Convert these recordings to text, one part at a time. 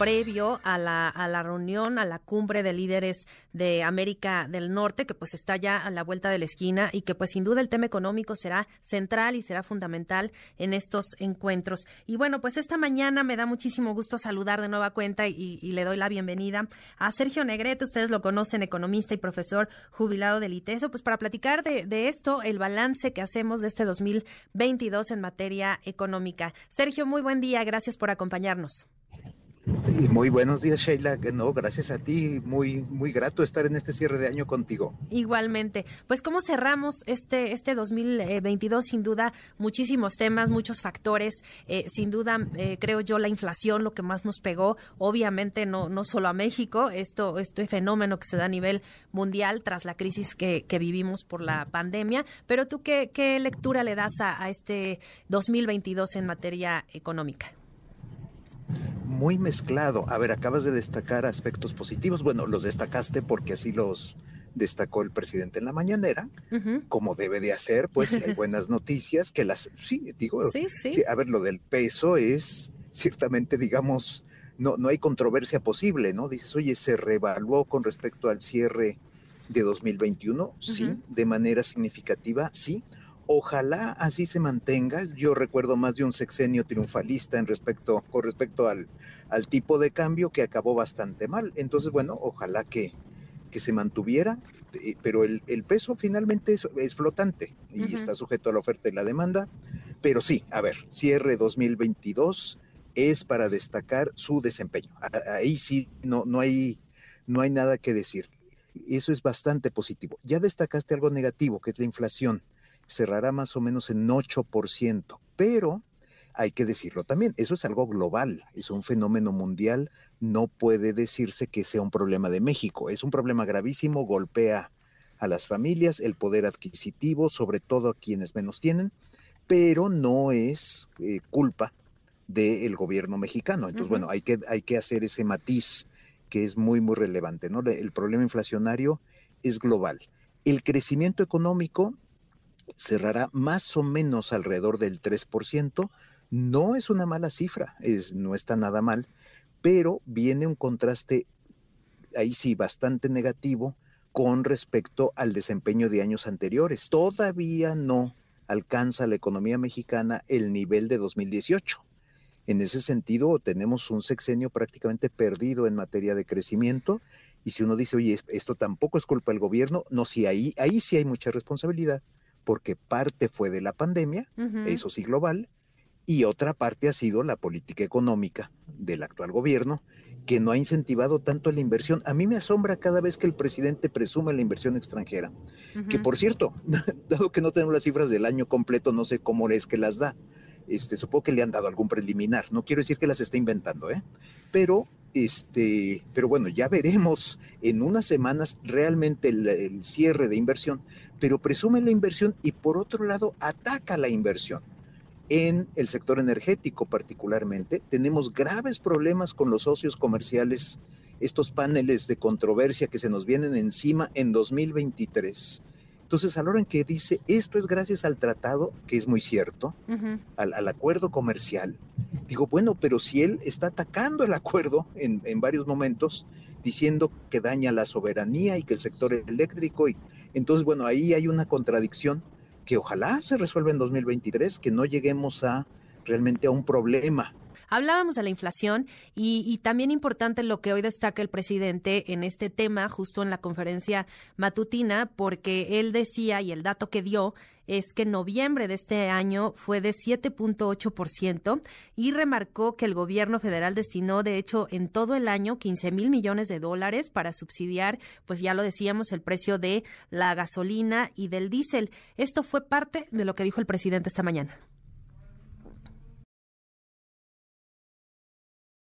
previo a la, a la reunión, a la cumbre de líderes de América del Norte, que pues está ya a la vuelta de la esquina y que pues sin duda el tema económico será central y será fundamental en estos encuentros. Y bueno, pues esta mañana me da muchísimo gusto saludar de nueva cuenta y, le doy la bienvenida a Sergio Negrete, ustedes lo conocen, economista y profesor jubilado del ITESO, pues para platicar de, esto, el balance que hacemos de este 2022 en materia económica. Sergio, muy buen día, gracias por acompañarnos. Muy buenos días, Sheila. No, gracias a ti. Muy, muy grato estar en este cierre de año contigo. Igualmente. Pues, ¿cómo cerramos este, este 2022? Sin duda, muchísimos temas, muchos factores. Eh, sin duda, eh, creo yo, la inflación, lo que más nos pegó. Obviamente, no, no solo a México, esto, este fenómeno que se da a nivel mundial tras la crisis que, vivimos por la pandemia. Pero tú, ¿qué, qué lectura le das a, a este 2022 en materia económica? Muy mezclado. A ver, acabas de destacar aspectos positivos. Bueno, los destacaste porque así los destacó el presidente en la mañanera, como debe de hacer, pues hay buenas noticias que las, sí, digo, sí, sí. a ver, lo del peso es ciertamente, digamos, no, no hay controversia posible, ¿no? Dices, oye, se revaluó con respecto al cierre de 2021, sí, de manera significativa, sí. Ojalá así se mantenga. Yo recuerdo más de un sexenio triunfalista en respecto, con respecto al, al tipo de cambio que acabó bastante mal. Entonces, bueno, ojalá que, que se mantuviera, eh, pero el, el peso finalmente es, es flotante y está sujeto a la oferta y la demanda. Pero sí, a ver, cierre 2022 es para destacar su desempeño. Ahí sí no, no, hay, no hay nada que decir. Eso es bastante positivo. Ya destacaste algo negativo, que es la inflación cerrará más o menos en 8%, pero hay que decirlo también, eso es algo global, es un fenómeno mundial, no puede decirse que sea un problema de México, es un problema gravísimo, golpea a las familias, el poder adquisitivo, sobre todo a quienes menos tienen, pero no es eh, culpa del gobierno mexicano. Entonces, bueno, hay que, hay que hacer ese matiz que es muy, muy relevante, ¿no? El problema inflacionario es global. El crecimiento económico cerrará más o menos alrededor del 3%. No es una mala cifra, es, no está nada mal, pero viene un contraste ahí sí bastante negativo con respecto al desempeño de años anteriores. Todavía no alcanza la economía mexicana el nivel de 2018. En ese sentido, tenemos un sexenio prácticamente perdido en materia de crecimiento. Y si uno dice, oye, esto tampoco es culpa del gobierno, no, sí, ahí, ahí sí hay mucha responsabilidad, porque parte fue de la pandemia, eso sí global, y otra parte ha sido la política económica del actual gobierno, que no ha incentivado tanto la inversión. A mí me asombra cada vez que el presidente presume la inversión extranjera, que por cierto, dado que no tenemos las cifras del año completo, no sé cómo es que las da. Este, supongo que le han dado algún preliminar, no quiero decir que las esté inventando, ¿eh? pero este, pero bueno, ya veremos en unas semanas realmente el, cierre de inversión, pero presume la inversión y por otro lado ataca la inversión. En el sector energético particularmente, tenemos graves problemas con los socios comerciales, estos paneles de controversia que se nos vienen encima en 2023 entonces, a la hora en que dice, esto es gracias al tratado, que es muy cierto, al, acuerdo comercial, digo, bueno, pero si él está atacando el acuerdo en, en, varios momentos, diciendo que daña la soberanía y que el sector eléctrico, y entonces, bueno, ahí hay una contradicción que ojalá se resuelva en 2023, que no lleguemos a realmente a un problema Hablábamos de la inflación y, también importante lo que hoy destaca el presidente en este tema, justo en la conferencia matutina, porque él decía y el dato que dio es que en noviembre de este año fue de 7.8% y remarcó que el gobierno federal destinó, de hecho, en todo el año 15 mil millones de dólares para subsidiar, pues ya lo decíamos, el precio de la gasolina y del diésel. Esto fue parte de lo que dijo el presidente esta mañana.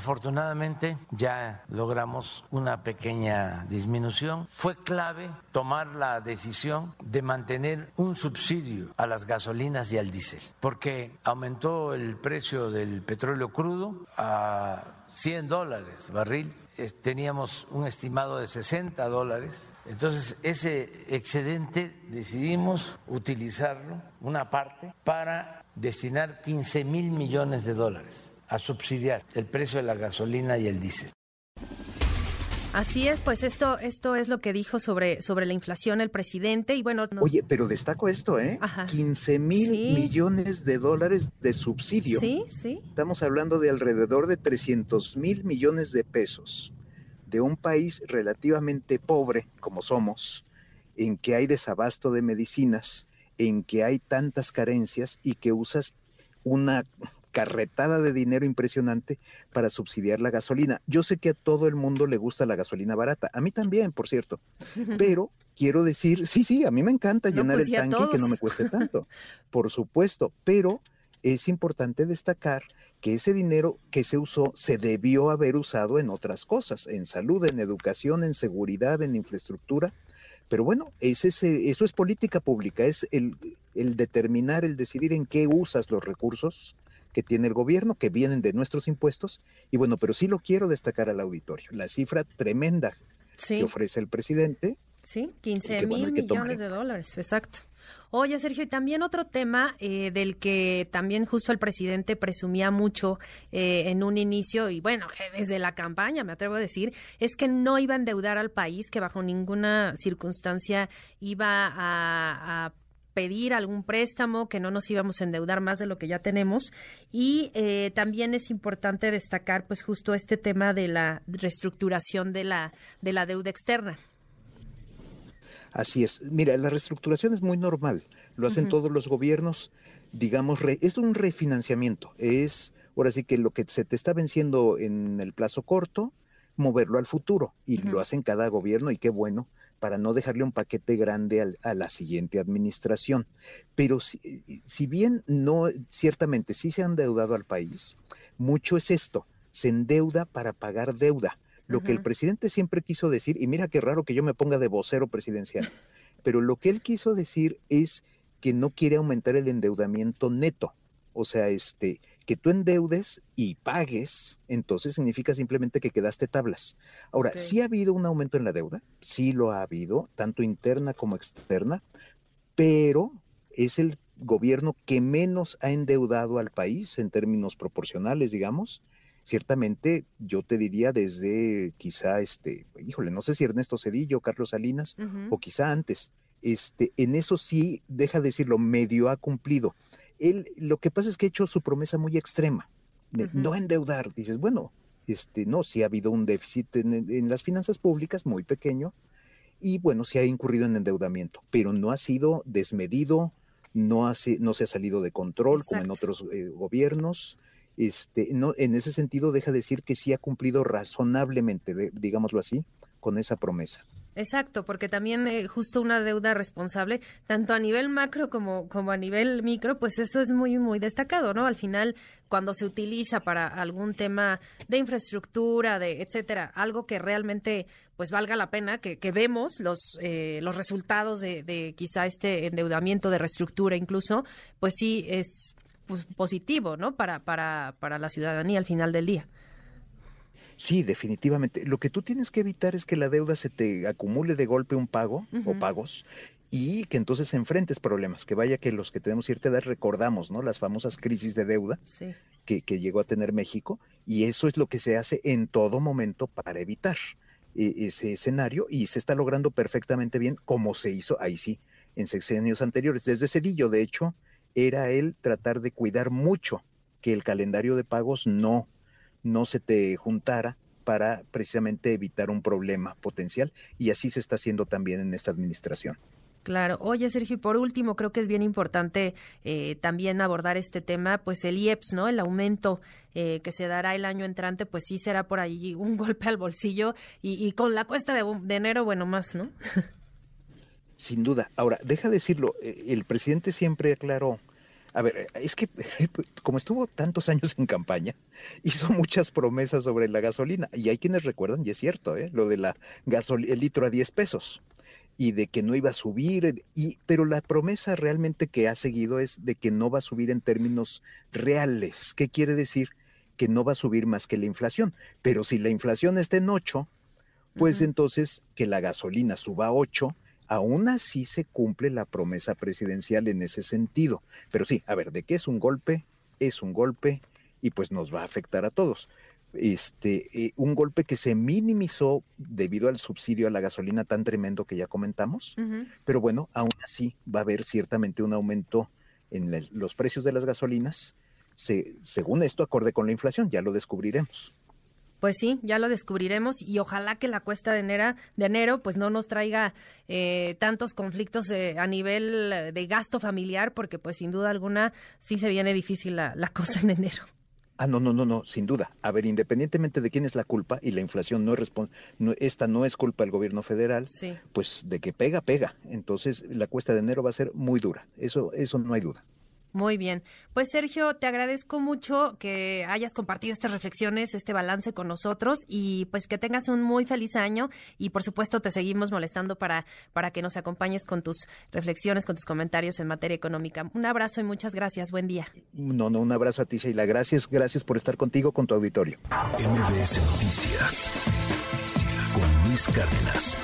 Afortunadamente ya logramos una pequeña disminución. Fue clave tomar la decisión de mantener un subsidio a las gasolinas y al diésel, porque aumentó el precio del petróleo crudo a 100 dólares barril teníamos un estimado de 60 dólares. Entonces, ese excedente decidimos utilizarlo, una parte, para destinar 15 mil millones de dólares a subsidiar el precio de la gasolina y el diésel. Así es, pues esto, esto es lo que dijo sobre, sobre la inflación el presidente y bueno. Oye, pero destaco esto, ¿eh? Ajá. 15 mil millones de dólares de subsidio. Sí, sí. Estamos hablando de alrededor de 300 mil millones de pesos de un país relativamente pobre como somos, en que hay desabasto de medicinas, en que hay tantas carencias y que usas una carretada de dinero impresionante para subsidiar la gasolina. Yo sé que a todo el mundo le gusta la gasolina barata, a mí también, por cierto, pero quiero decir, sí, sí, a mí me encanta llenar pues el tanque que no me cueste tanto, por supuesto, pero es importante destacar que ese dinero que se usó se debió haber usado en otras cosas, en salud, en educación, en seguridad, en infraestructura. Pero bueno, es ese, eso es política pública, es el, el determinar, el decidir en qué usas los recursos que tiene el gobierno, que vienen de nuestros impuestos. Y bueno, pero sí lo quiero destacar al auditorio, la cifra tremenda que ofrece el presidente. Sí, 15 mil millones de dólares, exacto. Oye, Sergio, y también otro tema eh, del que también justo el presidente presumía mucho eh, en un inicio, y bueno, desde la campaña, me atrevo a decir, es que no iba a endeudar al país, que bajo ninguna circunstancia iba a, a pedir algún préstamo, que no nos íbamos a endeudar más de lo que ya tenemos. Y eh, también es importante destacar, pues, justo este tema de la reestructuración de la, de la deuda externa. Así es. Mira, la reestructuración es muy normal. Lo hacen todos los gobiernos. Digamos, es un refinanciamiento. Es, ahora sí que lo que se te está venciendo en el plazo corto, moverlo al futuro. Y lo hacen cada gobierno y qué bueno para no dejarle un paquete grande a la siguiente administración. Pero si, si, bien no, ciertamente sí se han endeudado al país, mucho es esto, se endeuda para pagar deuda. Lo que el presidente siempre quiso decir, y mira qué raro que yo me ponga de vocero presidencial, pero lo que él quiso decir es que no quiere aumentar el endeudamiento neto. O sea, este, que tú endeudes y pagues, entonces significa simplemente que quedaste tablas. Ahora, sí ha habido un aumento en la deuda, sí lo ha habido, tanto interna como externa, pero es el gobierno que menos ha endeudado al país en términos proporcionales, digamos. Ciertamente, yo te diría desde quizá este, híjole, no sé si Ernesto Cedillo, Carlos Salinas, o quizá antes. Este, en eso sí, deja decirlo, medio ha cumplido él lo que pasa es que ha hecho su promesa muy extrema, de no endeudar. Dices, bueno, este, no, sí ha habido un déficit en, las finanzas públicas muy pequeño y bueno, sí ha incurrido en endeudamiento, pero no ha sido desmedido, no, ha, no se ha salido de control como en otros eh, gobiernos. Este, no, en ese sentido, deja decir que sí ha cumplido razonablemente, digámoslo así, con esa promesa. Exacto, porque también eh, justo una deuda responsable, tanto a nivel macro como, como a nivel micro, pues eso es muy, muy destacado, ¿no? Al final, cuando se utiliza para algún tema de infraestructura, de etcétera, algo que realmente pues valga la pena, que, que vemos los, eh, los resultados de, quizá este endeudamiento de reestructura incluso, pues sí es pues, positivo, ¿no? Para, para, para la ciudadanía al final del día. Sí, definitivamente. Lo que tú tienes que evitar es que la deuda se te acumule de golpe un pago o pagos y que entonces enfrentes problemas, que vaya que los que tenemos cierta edad recordamos, ¿no? Las famosas crisis de deuda que, que, llegó a tener México y eso es lo que se hace en todo momento para evitar e, ese escenario y se está logrando perfectamente bien como se hizo ahí sí en sexenios anteriores. Desde Cedillo, de hecho, era él tratar de cuidar mucho que el calendario de pagos no no se te juntara para precisamente evitar un problema potencial y así se está haciendo también en esta administración. Claro. Oye, Sergio, y por último, creo que es bien importante eh, también abordar este tema, pues el IEPS, ¿no? El aumento eh, que se dará el año entrante, pues sí será por ahí un golpe al bolsillo y, con la cuesta de, de, enero, bueno, más, ¿no? Sin duda. Ahora, deja decirlo, eh, el presidente siempre aclaró a ver, es que como estuvo tantos años en campaña, hizo muchas promesas sobre la gasolina. Y hay quienes recuerdan, y es cierto, ¿eh? lo de la gasolina, el litro a 10 pesos y de que no iba a subir, y, pero la promesa realmente que ha seguido es de que no va a subir en términos reales. ¿Qué quiere decir? que no va a subir más que la inflación. Pero si la inflación está en 8, pues entonces que la gasolina suba a 8, aún así se cumple la promesa presidencial en ese sentido. Pero sí, a ver, ¿de qué es un golpe? Es un golpe y pues nos va a afectar a todos. Este, eh, un golpe que se minimizó debido al subsidio a la gasolina tan tremendo que ya comentamos, pero bueno, aún así va a haber ciertamente un aumento en los precios de las gasolinas, según esto, acorde con la inflación, ya lo descubriremos. Pues sí, ya lo descubriremos y ojalá que la cuesta de enero, de enero pues no nos traiga eh, tantos conflictos eh, a nivel de gasto familiar, porque pues sin duda alguna sí se viene difícil la, cosa en enero. Ah, no, no, no, no, sin duda. A ver, independientemente de quién es la culpa y la inflación no es no, esta no es culpa del gobierno federal, pues de que pega, pega. Entonces la cuesta de enero va a ser muy dura. Eso, eso no hay duda. Muy bien. Pues Sergio, te agradezco mucho que hayas compartido estas reflexiones, este balance con nosotros y pues que tengas un muy feliz año y por supuesto te seguimos molestando para, para que nos acompañes con tus reflexiones, con tus comentarios en materia económica. Un abrazo y muchas gracias. Buen día. No, no, un abrazo a ti, Sheila. Gracias, gracias por estar contigo, con tu auditorio. MBS Noticias con Luis Cárdenas.